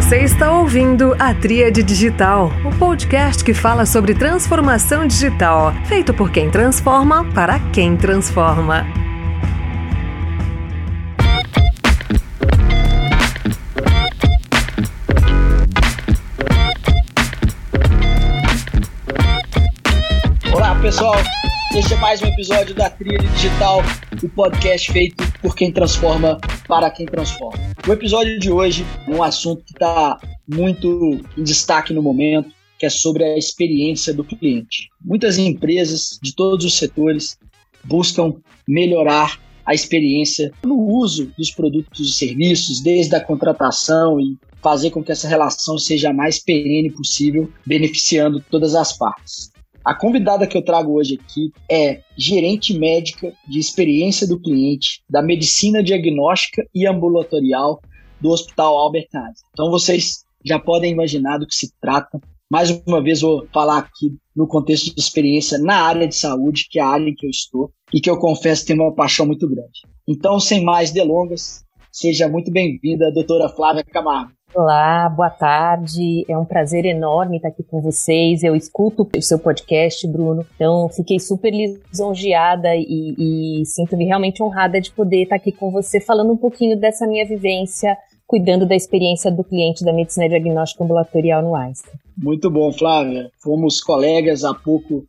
Você está ouvindo a Tríade Digital, o podcast que fala sobre transformação digital, feito por quem transforma para quem transforma. Olá, pessoal. Este é mais um episódio da Trilha Digital, o podcast feito por quem transforma para quem transforma. O episódio de hoje é um assunto que está muito em destaque no momento, que é sobre a experiência do cliente. Muitas empresas de todos os setores buscam melhorar a experiência no uso dos produtos e serviços, desde a contratação e fazer com que essa relação seja a mais perene possível, beneficiando todas as partes. A convidada que eu trago hoje aqui é gerente médica de experiência do cliente da medicina diagnóstica e ambulatorial do Hospital Albert Einstein. Então vocês já podem imaginar do que se trata. Mais uma vez vou falar aqui no contexto de experiência na área de saúde, que é a área em que eu estou e que eu confesso tem uma paixão muito grande. Então, sem mais delongas, seja muito bem-vinda, doutora Flávia Camargo. Olá, boa tarde. É um prazer enorme estar aqui com vocês. Eu escuto o seu podcast, Bruno. Então, fiquei super lisonjeada e, e sinto-me realmente honrada de poder estar aqui com você falando um pouquinho dessa minha vivência cuidando da experiência do cliente da medicina diagnóstica ambulatorial no Einstein. Muito bom, Flávia. Fomos colegas há pouco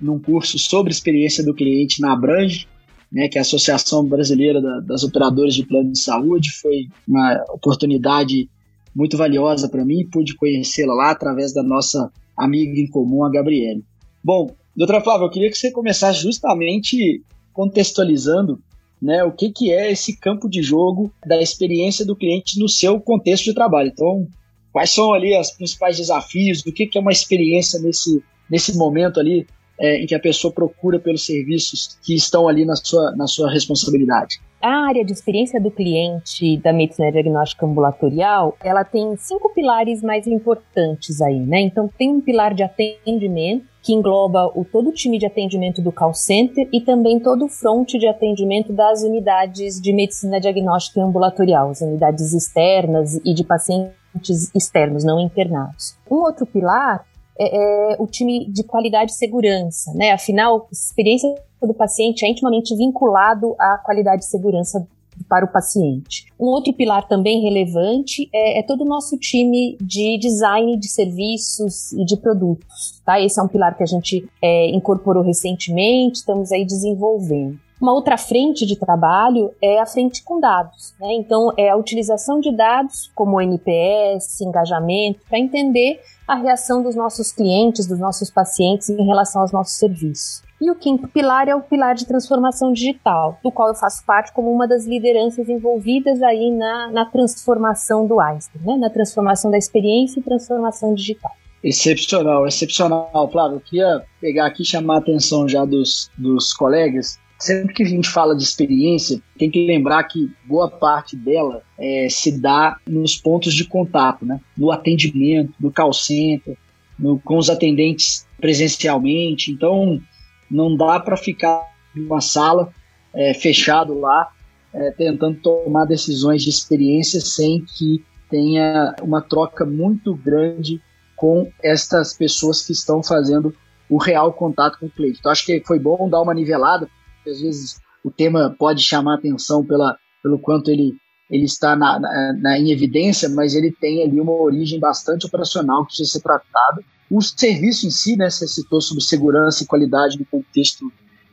num curso sobre experiência do cliente na Abrange, né, que é a Associação Brasileira das Operadoras de Plano de Saúde. Foi uma oportunidade muito valiosa para mim, pude conhecê-la lá através da nossa amiga em comum, a Gabriele. Bom, doutora Flávia, eu queria que você começasse justamente contextualizando né, o que, que é esse campo de jogo da experiência do cliente no seu contexto de trabalho. Então, quais são ali os principais desafios, o que, que é uma experiência nesse, nesse momento ali é, em que a pessoa procura pelos serviços que estão ali na sua, na sua responsabilidade? A área de experiência do cliente da medicina diagnóstica ambulatorial, ela tem cinco pilares mais importantes aí, né? Então tem um pilar de atendimento, que engloba o todo o time de atendimento do call center e também todo o front de atendimento das unidades de medicina diagnóstica ambulatorial, as unidades externas e de pacientes externos, não internados. Um outro pilar é, é, o time de qualidade e segurança, né? Afinal, a experiência do paciente é intimamente vinculado à qualidade e segurança para o paciente. Um outro pilar também relevante é, é, todo o nosso time de design de serviços e de produtos. Tá? Esse é um pilar que a gente é, incorporou recentemente, estamos aí desenvolvendo. Uma outra frente de trabalho é a frente com dados. Né? Então, é a utilização de dados como NPS, engajamento, para entender a reação dos nossos clientes, dos nossos pacientes em relação aos nossos serviços. E o quinto pilar é o pilar de transformação digital, do qual eu faço parte como uma das lideranças envolvidas aí na, na transformação do Einstein, né? na transformação da experiência e transformação digital. Excepcional, excepcional, Flávio. Eu queria pegar aqui e chamar a atenção já dos, dos colegas sempre que a gente fala de experiência, tem que lembrar que boa parte dela é, se dá nos pontos de contato, né? no atendimento, no call center, no, com os atendentes presencialmente. Então, não dá para ficar numa sala é, fechado lá, é, tentando tomar decisões de experiência sem que tenha uma troca muito grande com estas pessoas que estão fazendo o real contato com o cliente. Então, acho que foi bom dar uma nivelada, às vezes o tema pode chamar atenção pela, pelo quanto ele, ele está na, na, na, em evidência, mas ele tem ali uma origem bastante operacional que precisa ser tratada. O serviço em si, né, você citou sobre segurança e qualidade no contexto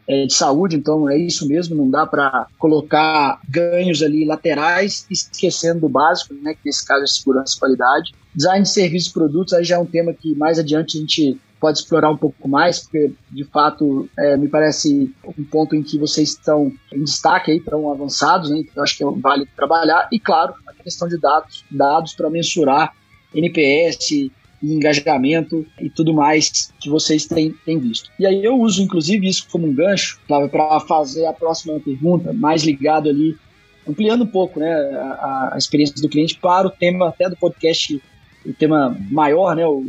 é, de saúde, então é isso mesmo, não dá para colocar ganhos ali laterais esquecendo do básico, né, que nesse caso é segurança e qualidade. Design de serviços e produtos, aí já é um tema que mais adiante a gente pode explorar um pouco mais, porque de fato é, me parece um ponto em que vocês estão em destaque aí, estão avançados, né? Então acho que vale trabalhar. E claro, a questão de dados, dados para mensurar NPS, engajamento e tudo mais que vocês têm, têm visto. E aí eu uso inclusive isso como um gancho para fazer a próxima pergunta, mais ligado ali, ampliando um pouco né, a, a, experiência do cliente para o tema até do podcast, o tema maior, né, o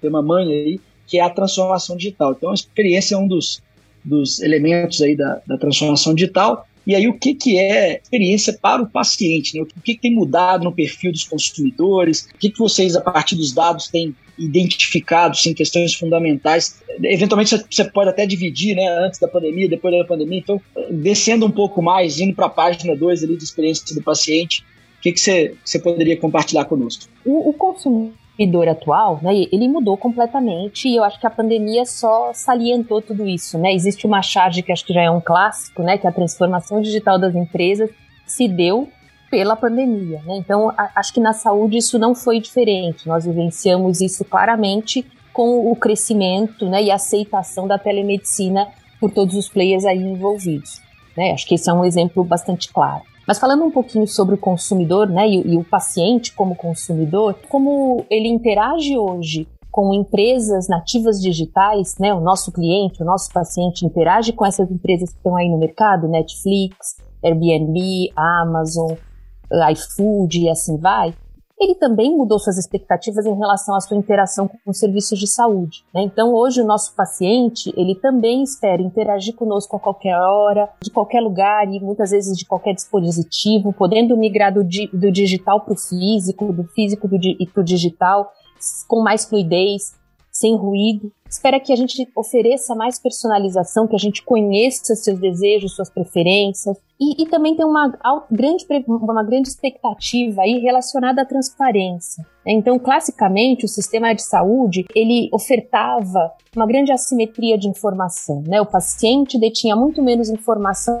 tema mãe aí, que é a transformação digital. Então, a experiência é um dos, dos elementos aí da, da transformação digital E aí, o que, que é experiência para o paciente? Né? O que, que tem mudado no perfil dos consumidores? O que, que vocês, a partir dos dados, têm identificado sim, questões fundamentais? Eventualmente, você pode até dividir né, antes da pandemia, depois da pandemia. Então, descendo um pouco mais, indo para a página 2 ali de experiência do paciente, o que, que você, você poderia compartilhar conosco? O, o consumidor consumidor atual, né, ele mudou completamente e eu acho que a pandemia só salientou tudo isso, né? Existe uma charge que acho que já é um clássico, né, que a transformação digital das empresas se deu pela pandemia, né? Então, a, acho que na saúde isso não foi diferente. Nós vivenciamos isso claramente com o crescimento, né, e aceitação da telemedicina por todos os players aí envolvidos, né? Acho que esse é um exemplo bastante claro. Mas falando um pouquinho sobre o consumidor, né, e, e o paciente como consumidor, como ele interage hoje com empresas nativas digitais, né, o nosso cliente, o nosso paciente interage com essas empresas que estão aí no mercado, Netflix, Airbnb, Amazon, iFood e assim vai ele também mudou suas expectativas em relação à sua interação com os serviços de saúde. Né? Então, hoje, o nosso paciente, ele também espera interagir conosco a qualquer hora, de qualquer lugar e muitas vezes de qualquer dispositivo, podendo migrar do, di do digital para o físico, do físico para o digital, com mais fluidez, sem ruído. Espera que a gente ofereça mais personalização, que a gente conheça seus desejos, suas preferências. E, e também tem uma grande, uma grande expectativa aí relacionada à transparência. Então, classicamente, o sistema de saúde ele ofertava uma grande assimetria de informação. Né? O paciente detinha muito menos informação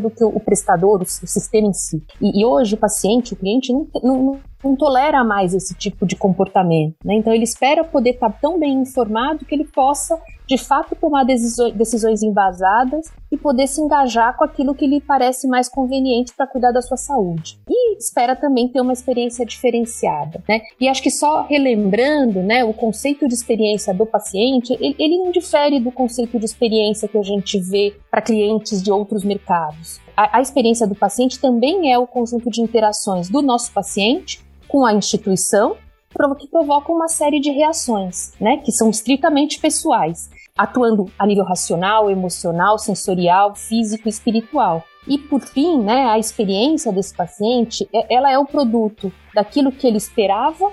do que o prestador, o, sistema em si. E, e hoje o paciente, o cliente, não, não, não tolera mais esse tipo de comportamento. Né? Então ele espera poder estar tão bem informado que ele possa, de fato, tomar decisões embasadas e poder se engajar com aquilo que lhe parece mais conveniente para cuidar da sua saúde. E espera também ter uma experiência diferenciada. Né? E acho que só relembrando, né, o conceito de experiência do paciente, ele, ele não difere do conceito de experiência que a gente vê para clientes de outros mercados. A, a experiência do paciente também é o conjunto de interações do nosso paciente com a instituição que provocam uma série de reações, né, que são estritamente pessoais, atuando a nível racional, emocional, sensorial, físico e espiritual. E por fim, né, a experiência desse paciente, ela é o produto daquilo que ele esperava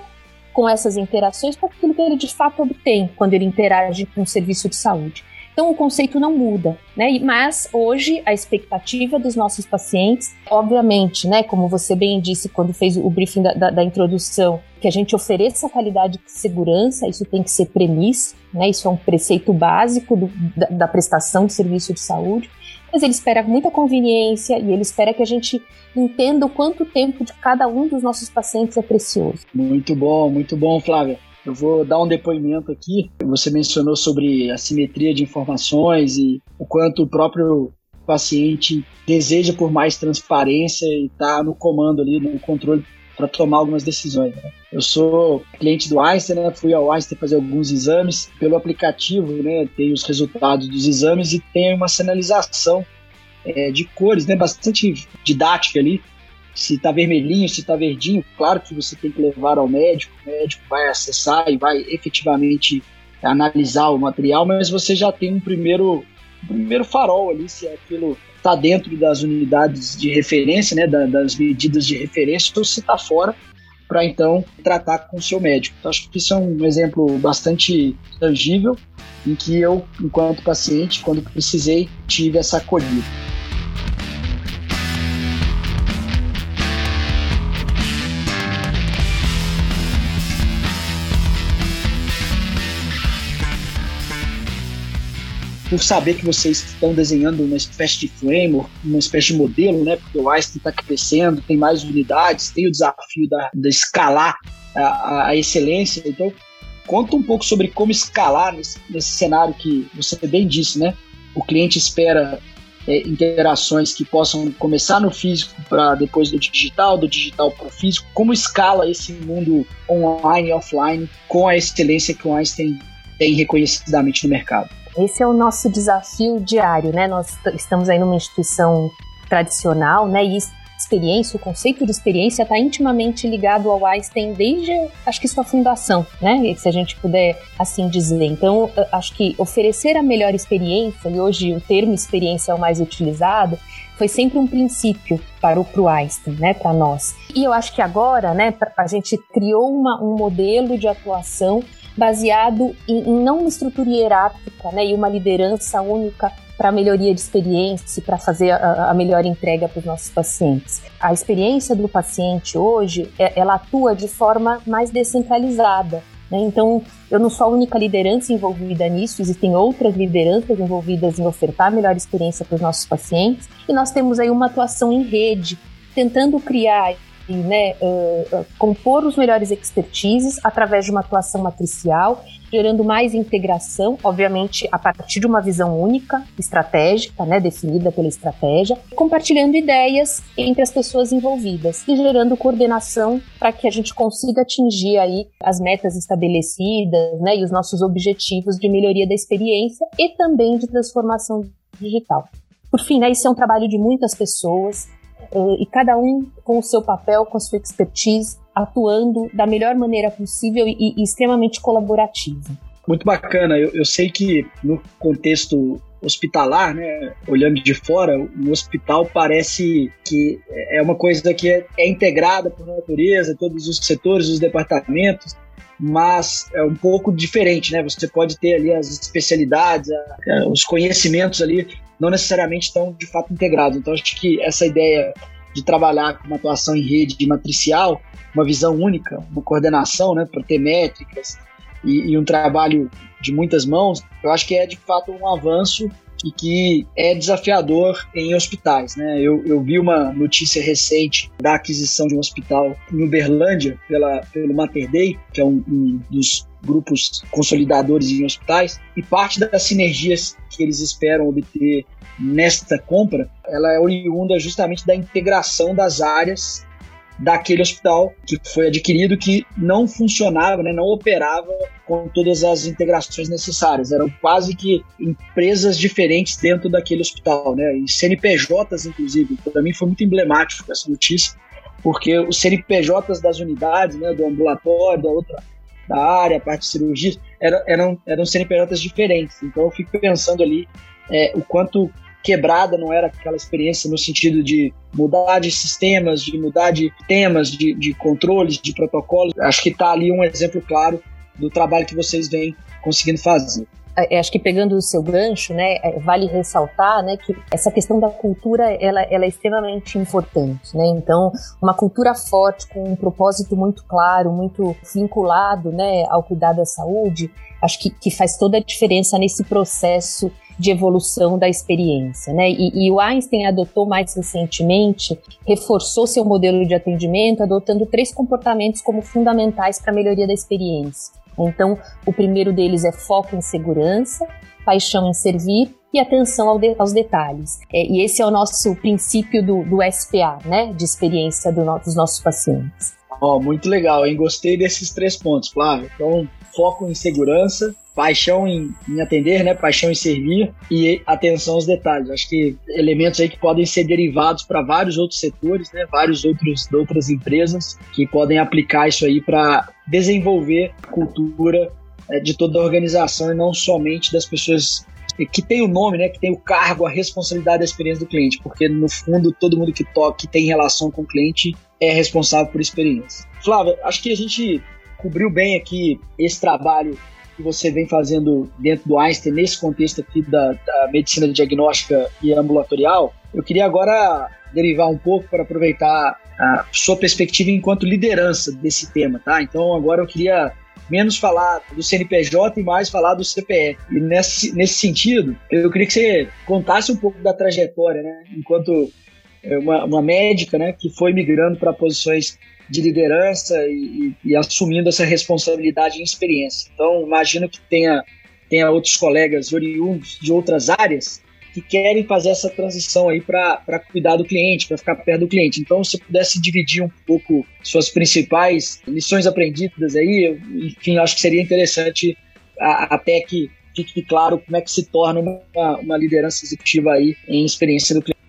com essas interações para aquilo que ele de fato obtém quando ele interage com o serviço de saúde. Então o conceito não muda, né? Mas hoje a expectativa dos nossos pacientes, obviamente, né, como você bem disse quando fez o briefing da, da, da introdução, que a gente ofereça qualidade de segurança, isso tem que ser premissa, né? Isso é um preceito básico do, da, da prestação de serviço de saúde mas ele espera muita conveniência e ele espera que a gente entenda o quanto tempo de cada um dos nossos pacientes é precioso. Muito bom, muito bom, Flávia. Eu vou dar um depoimento aqui. Você mencionou sobre a simetria de informações e o quanto o próprio paciente deseja por mais transparência e está no comando ali, no controle para tomar algumas decisões. Né? Eu sou cliente do Einstein, né? fui ao Einstein fazer alguns exames pelo aplicativo, né? tem os resultados dos exames e tem uma sinalização é, de cores, né? bastante didática ali, se está vermelhinho, se está verdinho, claro que você tem que levar ao médico, o médico vai acessar e vai efetivamente analisar o material, mas você já tem um primeiro, um primeiro farol ali, se aquilo está dentro das unidades de referência, né, das medidas de referência, ou se está fora, para então tratar com o seu médico. Então, acho que isso é um exemplo bastante tangível em que eu, enquanto paciente, quando precisei, tive essa acolhida. Por saber que vocês estão desenhando uma espécie de framework, uma espécie de modelo, né? Porque o Einstein está crescendo, tem mais unidades, tem o desafio da, escalar a, a, excelência. Então, conta um pouco sobre como escalar nesse, nesse cenário que você bem disse, né? O cliente espera é, interações que possam começar no físico para depois do digital, do digital para o físico. Como escala esse mundo online e offline com a excelência que o Einstein tem reconhecidamente no mercado? Esse é o nosso desafio diário, né? Nós estamos aí numa instituição tradicional, né? E experiência, o conceito de experiência está intimamente ligado ao Einstein desde, acho que sua fundação, né? Se a gente puder assim dizer. Então, acho que oferecer a melhor experiência, e hoje o termo experiência é o mais utilizado, foi sempre um princípio para o pro Einstein, né, para nós. E eu acho que agora, né, a gente criou uma, um modelo de atuação baseado em, em não uma estrutura hierárquica, né, e uma liderança única para melhoria de experiência, para fazer a, a, melhor entrega para os nossos pacientes. A experiência do paciente hoje, é, ela atua de forma mais descentralizada. Né? Então, eu não sou a única liderança envolvida nisso, existem outras lideranças envolvidas em ofertar a melhor experiência para os nossos pacientes, e nós temos aí uma atuação em rede, tentando criar né, uh, compor os melhores expertises através de uma atuação matricial gerando mais integração, obviamente a partir de uma visão única, estratégica, né, definida pela estratégia, compartilhando ideias entre as pessoas envolvidas e gerando coordenação para que a gente consiga atingir aí as metas estabelecidas, né, e os nossos objetivos de melhoria da experiência e também de transformação digital. Por fim, né, isso é um trabalho de muitas pessoas, e cada um com o seu papel, com a sua expertise, atuando da melhor maneira possível e, e extremamente colaborativa. Muito bacana. Eu, eu sei que no contexto hospitalar, né, olhando de fora, o hospital parece que é uma coisa que é, é integrada por natureza, todos os setores, os departamentos, mas é um pouco diferente, né? Você pode ter ali as especialidades, os conhecimentos ali não necessariamente estão de fato integrados. Então acho que essa ideia de trabalhar com uma atuação em rede matricial uma visão única, uma coordenação, né, para ter métricas e, e, um trabalho de muitas mãos, eu acho que é de fato um avanço e que é desafiador em hospitais. Né? Eu, eu vi uma notícia recente da aquisição de um hospital em Uberlândia pela, pelo Mater Dei, que é um, um dos grupos consolidadores em hospitais, e parte das sinergias que eles esperam obter nesta compra, ela é oriunda justamente da integração das áreas daquele hospital que foi adquirido que não funcionava, né, não operava com todas as integrações necessárias. Eram quase que empresas diferentes dentro daquele hospital, né, e CNPJs, inclusive. Para mim foi muito emblemático essa notícia, porque os CNPJs das unidades, né, do ambulatório, da outra da área, a parte de cirurgia, eram, eram, CNPJs diferentes. Então eu fico pensando ali é, o quanto quebrada, não era aquela experiência no sentido de mudar de sistemas, de mudar de temas, de, de controles, de protocolos. Acho que está ali um exemplo claro do trabalho que vocês vêm conseguindo fazer. É, acho que pegando o seu gancho, né, é, vale ressaltar, né, que essa questão da cultura, ela, ela é extremamente importante, né, então uma cultura forte, com um propósito muito claro, muito vinculado, né, ao cuidado da saúde, acho que, que faz toda a diferença nesse processo de evolução da experiência, né? E, e, o Einstein adotou mais recentemente, reforçou seu modelo de atendimento, adotando três comportamentos como fundamentais para a melhoria da experiência. Então, o primeiro deles é foco em segurança, paixão em servir e atenção ao de, aos detalhes. É, e esse é o nosso princípio do, do SPA, né? De experiência do, dos nossos pacientes. Oh, muito legal, hein? Gostei desses três pontos, Flávio. Então, foco em segurança, paixão em, em, atender, né? Paixão em servir e atenção aos detalhes. Acho que elementos aí que podem ser derivados para vários outros setores, né? Vários outros outras empresas que podem aplicar isso aí para desenvolver a cultura é, de toda a organização e não somente das pessoas que tem o nome, né, que tem o cargo, a responsabilidade da experiência do cliente, porque no fundo todo mundo que toca, que tem relação com o cliente é responsável por experiência. Flávia, acho que a gente cobriu bem aqui esse trabalho que você vem fazendo dentro do Einstein, nesse contexto aqui da, da medicina diagnóstica e ambulatorial, eu queria agora derivar um pouco para aproveitar a sua perspectiva enquanto liderança desse tema, tá? Então agora eu queria menos falar do CNPJ e mais falar do CPF. E nesse, nesse sentido, eu queria que você contasse um pouco da trajetória, né? Enquanto uma, uma médica, né, que foi migrando para posições de liderança e, e, e, assumindo essa responsabilidade e experiência. Então, imagino que tenha, tenha outros colegas oriundos de outras áreas que querem fazer essa transição aí para cuidar do cliente, para ficar perto do cliente. Então, se pudesse dividir um pouco suas principais lições aprendidas aí, enfim, acho que seria interessante a, até que fique claro como é que se torna uma, uma liderança executiva aí em experiência do cliente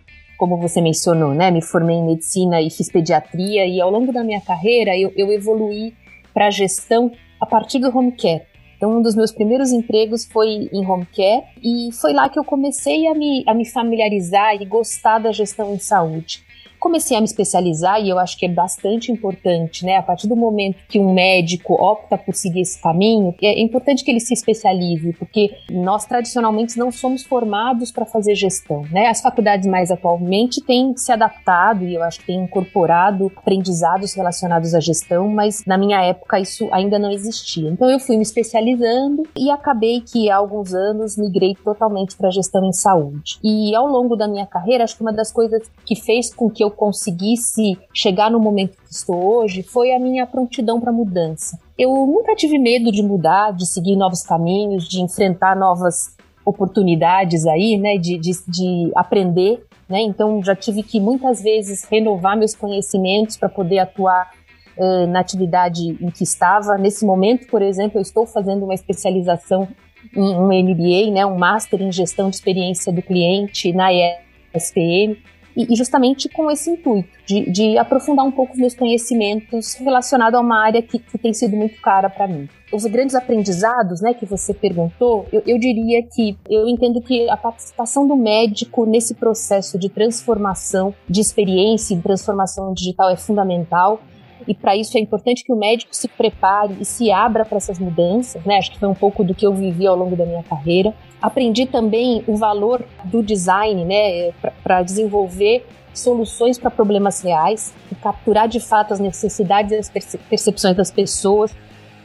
como você mencionou, né? Me formei em medicina e fiz pediatria e ao longo da minha carreira eu, eu evoluí para gestão a partir do home care. Então, um dos meus primeiros empregos foi em home care e foi lá que eu comecei a me, a me familiarizar e gostar da gestão em saúde comecei a me especializar e eu acho que é bastante importante, né? A partir do momento que um médico opta por seguir esse caminho, é importante que ele se especialize, porque nós tradicionalmente não somos formados para fazer gestão, né? As faculdades mais atualmente têm se adaptado e eu acho que têm incorporado aprendizados relacionados à gestão, mas na minha época isso ainda não existia. Então eu fui me especializando e acabei que há alguns anos migrei totalmente para gestão em saúde. E ao longo da minha carreira, acho que uma das coisas que fez com que eu conseguisse chegar no momento que estou hoje foi a minha prontidão para mudança. Eu nunca tive medo de mudar, de seguir novos caminhos, de enfrentar novas oportunidades aí, né, de, de, de aprender, né, então já tive que muitas vezes renovar meus conhecimentos para poder atuar uh, na atividade em que estava. Nesse momento, por exemplo, eu estou fazendo uma especialização em um MBA, né, um Master em Gestão de Experiência do Cliente na ESPM, e, justamente com esse intuito de, de, aprofundar um pouco os meus conhecimentos relacionado a uma área que, que tem sido muito cara para mim. Os grandes aprendizados, né, que você perguntou, eu, eu diria que eu entendo que a participação do médico nesse processo de transformação de experiência e transformação digital é fundamental e para isso é importante que o médico se prepare e se abra para essas mudanças, né? Acho que foi um pouco do que eu vivi ao longo da minha carreira. Aprendi também o valor do design, né, para desenvolver soluções para problemas reais e capturar de fato as necessidades e as percepções das pessoas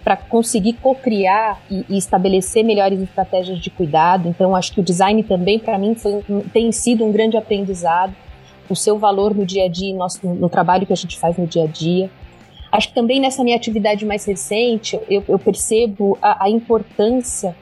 para conseguir co-criar e, e, estabelecer melhores estratégias de cuidado. Então, acho que o design também, para mim, foi, tem sido um grande aprendizado. O seu valor no dia a dia, no, nosso, no trabalho que a gente faz no dia a dia. Acho que também nessa minha atividade mais recente, eu, eu percebo a, a importância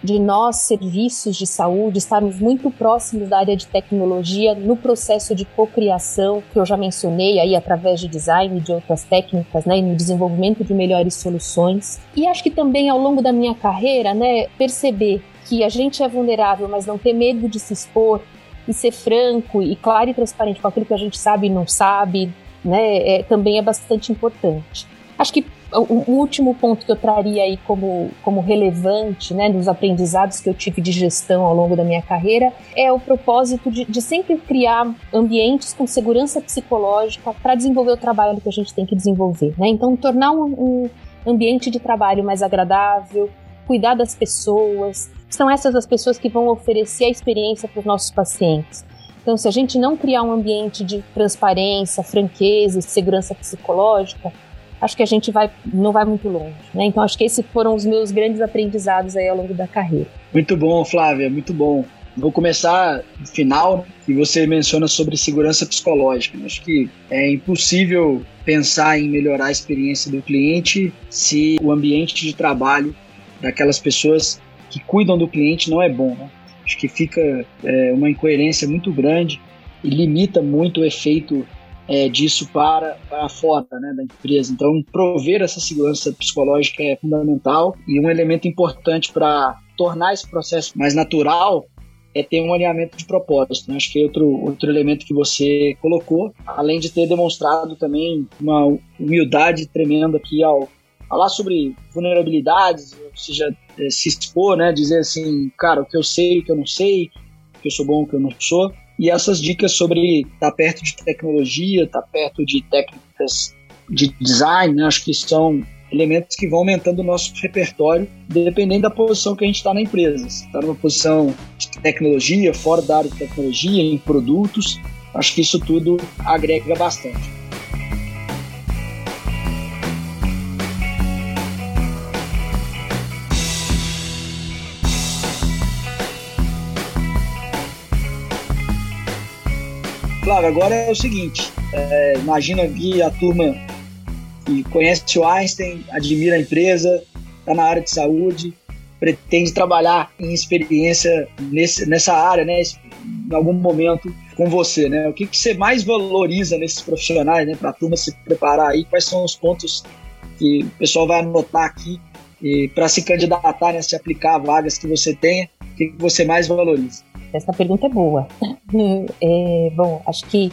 de nós, serviços de saúde, estarmos muito próximos da área de tecnologia no processo de cocriação, que eu já mencionei aí através de design e de outras técnicas, né, e no desenvolvimento de melhores soluções. E acho que também ao longo da minha carreira, né, perceber que a gente é vulnerável, mas não ter medo de se expor e ser franco e claro e transparente com aquilo que a gente sabe e não sabe, né, é, também é bastante importante. Acho que o, último ponto que eu traria aí como, como relevante, né, dos aprendizados que eu tive de gestão ao longo da minha carreira, é o propósito de, de sempre criar ambientes com segurança psicológica para desenvolver o trabalho que a gente tem que desenvolver, né? Então, tornar um, um ambiente de trabalho mais agradável, cuidar das pessoas, são essas as pessoas que vão oferecer a experiência para os nossos pacientes. Então, se a gente não criar um ambiente de transparência, franqueza e segurança psicológica, acho que a gente vai, não vai muito longe. Né? Então, acho que esses foram os meus grandes aprendizados aí ao longo da carreira. Muito bom, Flávia, muito bom. Vou começar no final, e você menciona sobre segurança psicológica. Acho que é impossível pensar em melhorar a experiência do cliente se o ambiente de trabalho daquelas pessoas que cuidam do cliente não é bom. Né? Acho que fica é, uma incoerência muito grande e limita muito o efeito é, disso para, para fora né, da empresa. Então, prover essa segurança psicológica é fundamental e um elemento importante para tornar esse processo mais natural é ter um alinhamento de propósito. Né? Acho que é outro, outro elemento que você colocou, além de ter demonstrado também uma humildade tremenda aqui ao falar sobre vulnerabilidades, ou seja, se expor, né? dizer assim, cara, o que eu sei, o que eu não sei, o que eu sou bom, o que eu não sou e essas dicas sobre estar tá perto de tecnologia, estar tá perto de técnicas de design, né? acho que são elementos que vão aumentando o nosso repertório, dependendo da posição que a gente está na empresa. Se está numa posição de tecnologia, fora da área de tecnologia, em produtos, acho que isso tudo agrega bastante. Flávio, agora é o seguinte: é, imagina aqui a turma que conhece o Einstein, admira a empresa, está na área de saúde, pretende trabalhar em experiência nesse, nessa área, né? Em algum momento com você, né? O que, que você mais valoriza nesses profissionais, né? Para a turma se preparar aí, quais são os pontos que o pessoal vai anotar aqui para se candidatar, né? Se aplicar a vagas que você tenha, o que, que você mais valoriza? Essa pergunta é boa. É, bom, acho que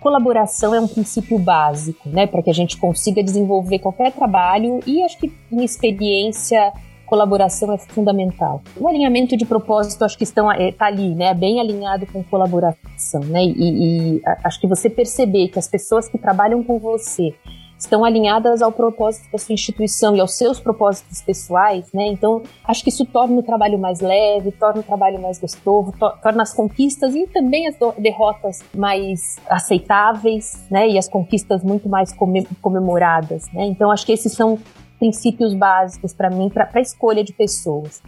colaboração é um princípio básico, né, para que a gente consiga desenvolver qualquer trabalho e acho que uma experiência colaboração é fundamental. O alinhamento de propósito, acho que estão está é, ali, né, bem alinhado com colaboração, né, e, e acho que você perceber que as pessoas que trabalham com você estão alinhadas ao propósito da sua instituição e aos seus propósitos pessoais, né? Então, acho que isso torna o trabalho mais leve, torna o trabalho mais gostoso, to torna as conquistas e também as derrotas mais aceitáveis, né? E as conquistas muito mais comemoradas, né? Então, acho que esses são princípios básicos para mim, para a escolha de pessoas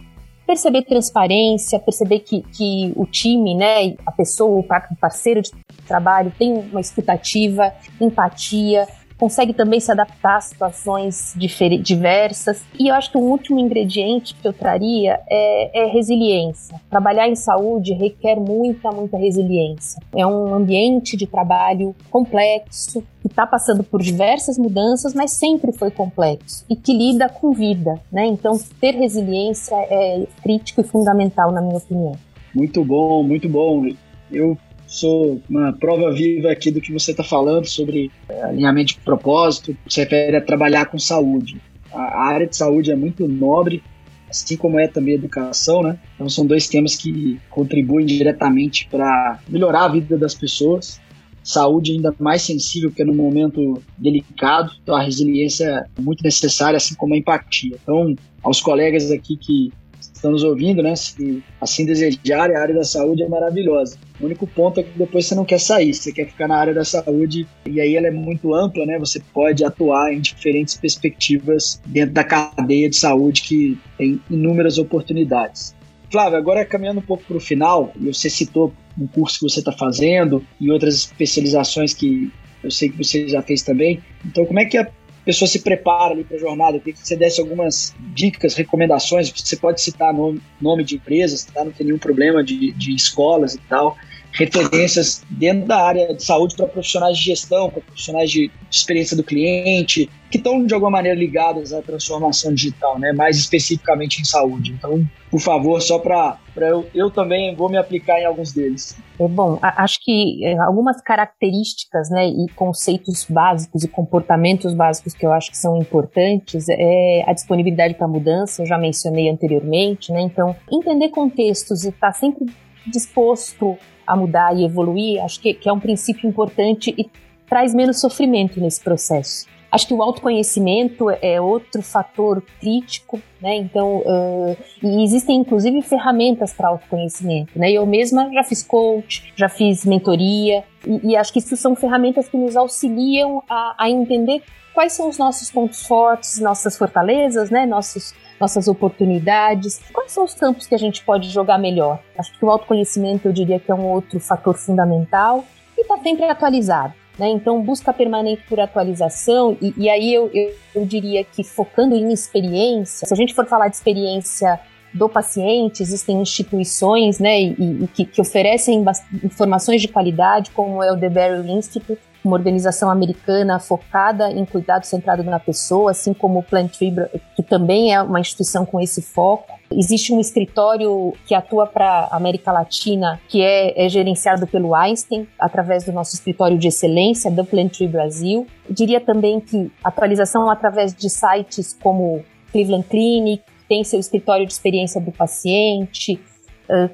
perceber transparência, perceber que, que o time, né, a pessoa, o parceiro de trabalho tem uma escutativa, empatia, consegue também se adaptar a situações diversas. E eu acho que um último ingrediente que eu traria é, é resiliência. Trabalhar em saúde requer muita, muita resiliência. É um ambiente de trabalho complexo, que está passando por diversas mudanças, mas sempre foi complexo e que lida com vida, né? Então, ter resiliência é crítico e fundamental, na minha opinião. Muito bom, muito bom. Eu sou uma prova viva aqui do que você está falando sobre é, alinhamento de propósito, que se refere a trabalhar com saúde. A área de saúde é muito nobre, assim como é também a educação, né? Então são dois temas que contribuem diretamente para melhorar a vida das pessoas. Saúde ainda mais sensível, porque é num momento delicado, então a resiliência é muito necessária, assim como a empatia. Então, aos colegas aqui que estão nos ouvindo, né? Se assim desejarem, a área da saúde é maravilhosa. O único ponto é que depois você não quer sair, você quer ficar na área da saúde e aí ela é muito ampla, né? Você pode atuar em diferentes perspectivas dentro da cadeia de saúde que tem inúmeras oportunidades. Flávio, agora caminhando um pouco para o final, você citou um curso que você está fazendo e outras especializações que eu sei que você já fez também. Então, como é que a pessoa se prepara ali para a jornada? Eu queria que você desse algumas dicas, recomendações. Você pode citar nome, nome de empresas, tá? não tem nenhum problema de, de escolas e tal. Referências dentro da área de saúde para profissionais de gestão, para profissionais de, experiência do cliente, que estão de alguma maneira ligadas à transformação digital, né? mais especificamente em saúde. Então, por favor, só para eu, eu também vou me aplicar em alguns deles. É bom, acho que é, algumas características né, e conceitos básicos e comportamentos básicos que eu acho que são importantes é a disponibilidade para mudança, eu já mencionei anteriormente, né? Então, entender contextos e estar tá sempre disposto a mudar e evoluir, acho que, que é um princípio importante e traz menos sofrimento nesse processo. Acho que o autoconhecimento é outro fator crítico, né? Então, uh, e existem inclusive ferramentas para autoconhecimento, né? Eu mesma já fiz coach, já fiz mentoria, e, e acho que isso são ferramentas que nos auxiliam a, a entender quais são os nossos pontos fortes, nossas fortalezas, né? Nossos, nossas oportunidades, quais são os campos que a gente pode jogar melhor. Acho que o autoconhecimento eu diria que é um outro fator fundamental e está sempre atualizado. Né? Então, busca permanente por atualização, e, e aí eu, eu, eu diria que focando em experiência, se a gente for falar de experiência do paciente, existem instituições né, e, e que, que, oferecem informações de qualidade, como é o The Barry Institute, uma organização americana focada em cuidado centrado na pessoa, assim como o Plant Tree, que também é uma instituição com esse foco. Existe um escritório que atua para América Latina, que é, é, gerenciado pelo Einstein, através do nosso escritório de excelência, do Plant Tree Brasil. Diria também que atualização através de sites como Cleveland Clinic, tem seu escritório de experiência do paciente,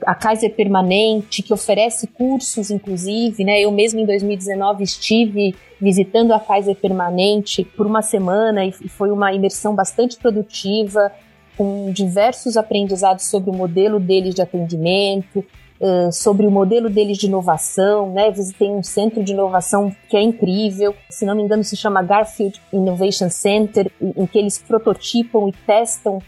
a Kaiser Permanente, que oferece cursos, inclusive, né? Eu mesmo em 2019 estive visitando a Kaiser Permanente por uma semana e foi uma imersão bastante produtiva, com diversos aprendizados sobre o modelo deles de atendimento, sobre o modelo deles de inovação, né? Visitei um centro de inovação que é incrível, se não me engano se chama Garfield Innovation Center, em que eles prototipam e testam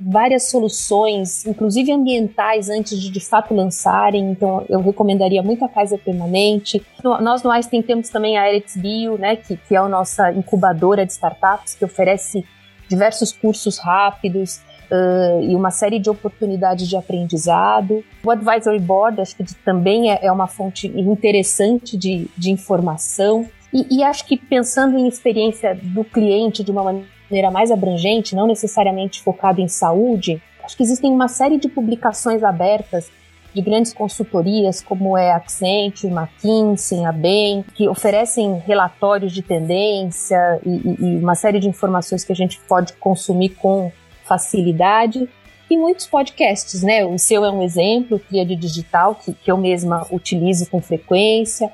várias soluções, inclusive ambientais, antes de de fato lançarem. Então, eu recomendaria muito a Kaiser Permanente. Nós no Einstein temos também a Eretz Bio, né, que, que é a nossa incubadora de startups, que oferece diversos cursos rápidos. Uh, e uma série de oportunidades de aprendizado. O Advisory Board, acho que também é, é uma fonte interessante de, de informação. E, e, acho que pensando em experiência do cliente de uma maneira maneira mais abrangente, não necessariamente focado em saúde, acho que existem uma série de publicações abertas de grandes consultorias como é Accenture, McKinsey, a Bain, que oferecem relatórios de tendência e, e, uma série de informações que a gente pode consumir com facilidade e muitos podcasts, né? O seu é um exemplo, Tríade Digital, que, que eu mesma utilizo com frequência.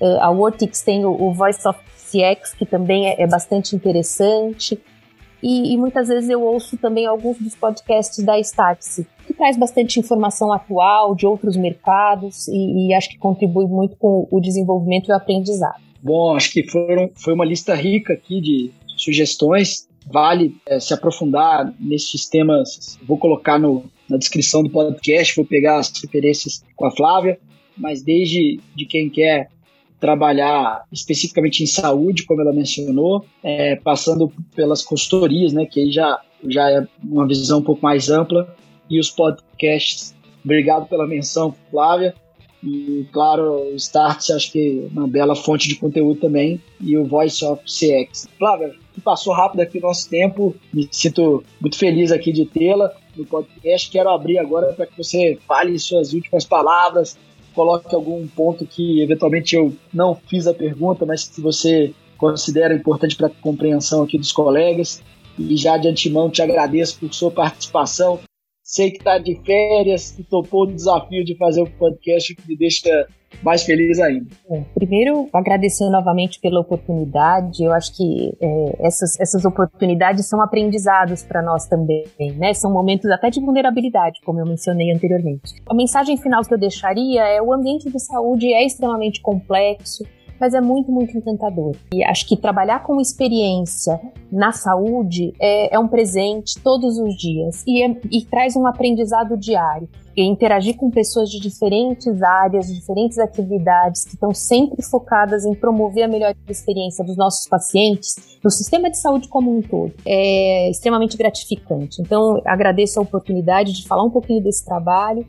Uh, a Vortex tem o, o, Voice of CX, que também é, é bastante interessante. E, e, muitas vezes eu ouço também alguns dos podcasts da Startse, que traz bastante informação atual de outros mercados e, e, acho que contribui muito com o desenvolvimento e o aprendizado. Bom, acho que foram, foi uma lista rica aqui de sugestões vale é, se aprofundar nesses temas. Vou colocar no, na descrição do podcast, vou pegar as referências com a Flávia, mas desde de quem quer trabalhar especificamente em saúde, como ela mencionou, é, passando pelas consultorias, né, que aí já, já é uma visão um pouco mais ampla, e os podcasts. Obrigado pela menção, Flávia. E, claro, o Start, acho que é uma bela fonte de conteúdo também, e o Voice of CX. Flávia, que passou rápido aqui o nosso tempo. Me sinto muito feliz aqui de tê-la no podcast. Quero abrir agora para que você fale suas últimas palavras, coloque algum ponto que eventualmente eu não fiz a pergunta, mas que você considera importante para a compreensão aqui dos colegas. E já de antemão te agradeço por sua participação. Sei que está de férias e topou o desafio de fazer o podcast, que me deixa mais feliz ainda. Bom, primeiro, agradecer novamente pela oportunidade. Eu acho que é, essas, essas oportunidades são aprendizados para nós também, né? São momentos até de vulnerabilidade, como eu mencionei anteriormente. A mensagem final que eu deixaria é: o ambiente de saúde é extremamente complexo mas é muito, muito encantador. E acho que trabalhar com experiência na saúde é, é um presente todos os dias e, é, e traz um aprendizado diário. E interagir com pessoas de diferentes áreas, de diferentes atividades, que estão sempre focadas em promover a melhor experiência dos nossos pacientes, do sistema de saúde como um todo, é extremamente gratificante. Então, agradeço a oportunidade de falar um pouquinho desse trabalho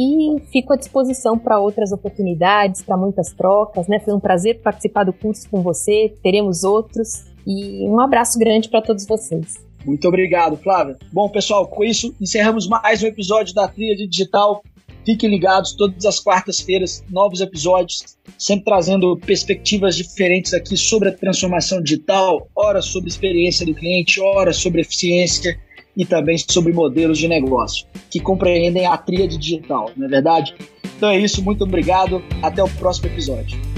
e fico à disposição para outras oportunidades, para muitas trocas. Né? Foi um prazer participar do curso com você, teremos outros e um abraço grande para todos vocês. Muito obrigado, Flávia. Bom, pessoal, com isso encerramos mais um episódio da Tríade Digital. Fiquem ligados, todas as quartas-feiras, novos episódios, sempre trazendo perspectivas diferentes aqui sobre a transformação digital, ora sobre experiência do cliente, ora sobre eficiência e também sobre modelos de negócio que compreendem a tríade digital, não é verdade? Então é isso, muito obrigado, até o próximo episódio.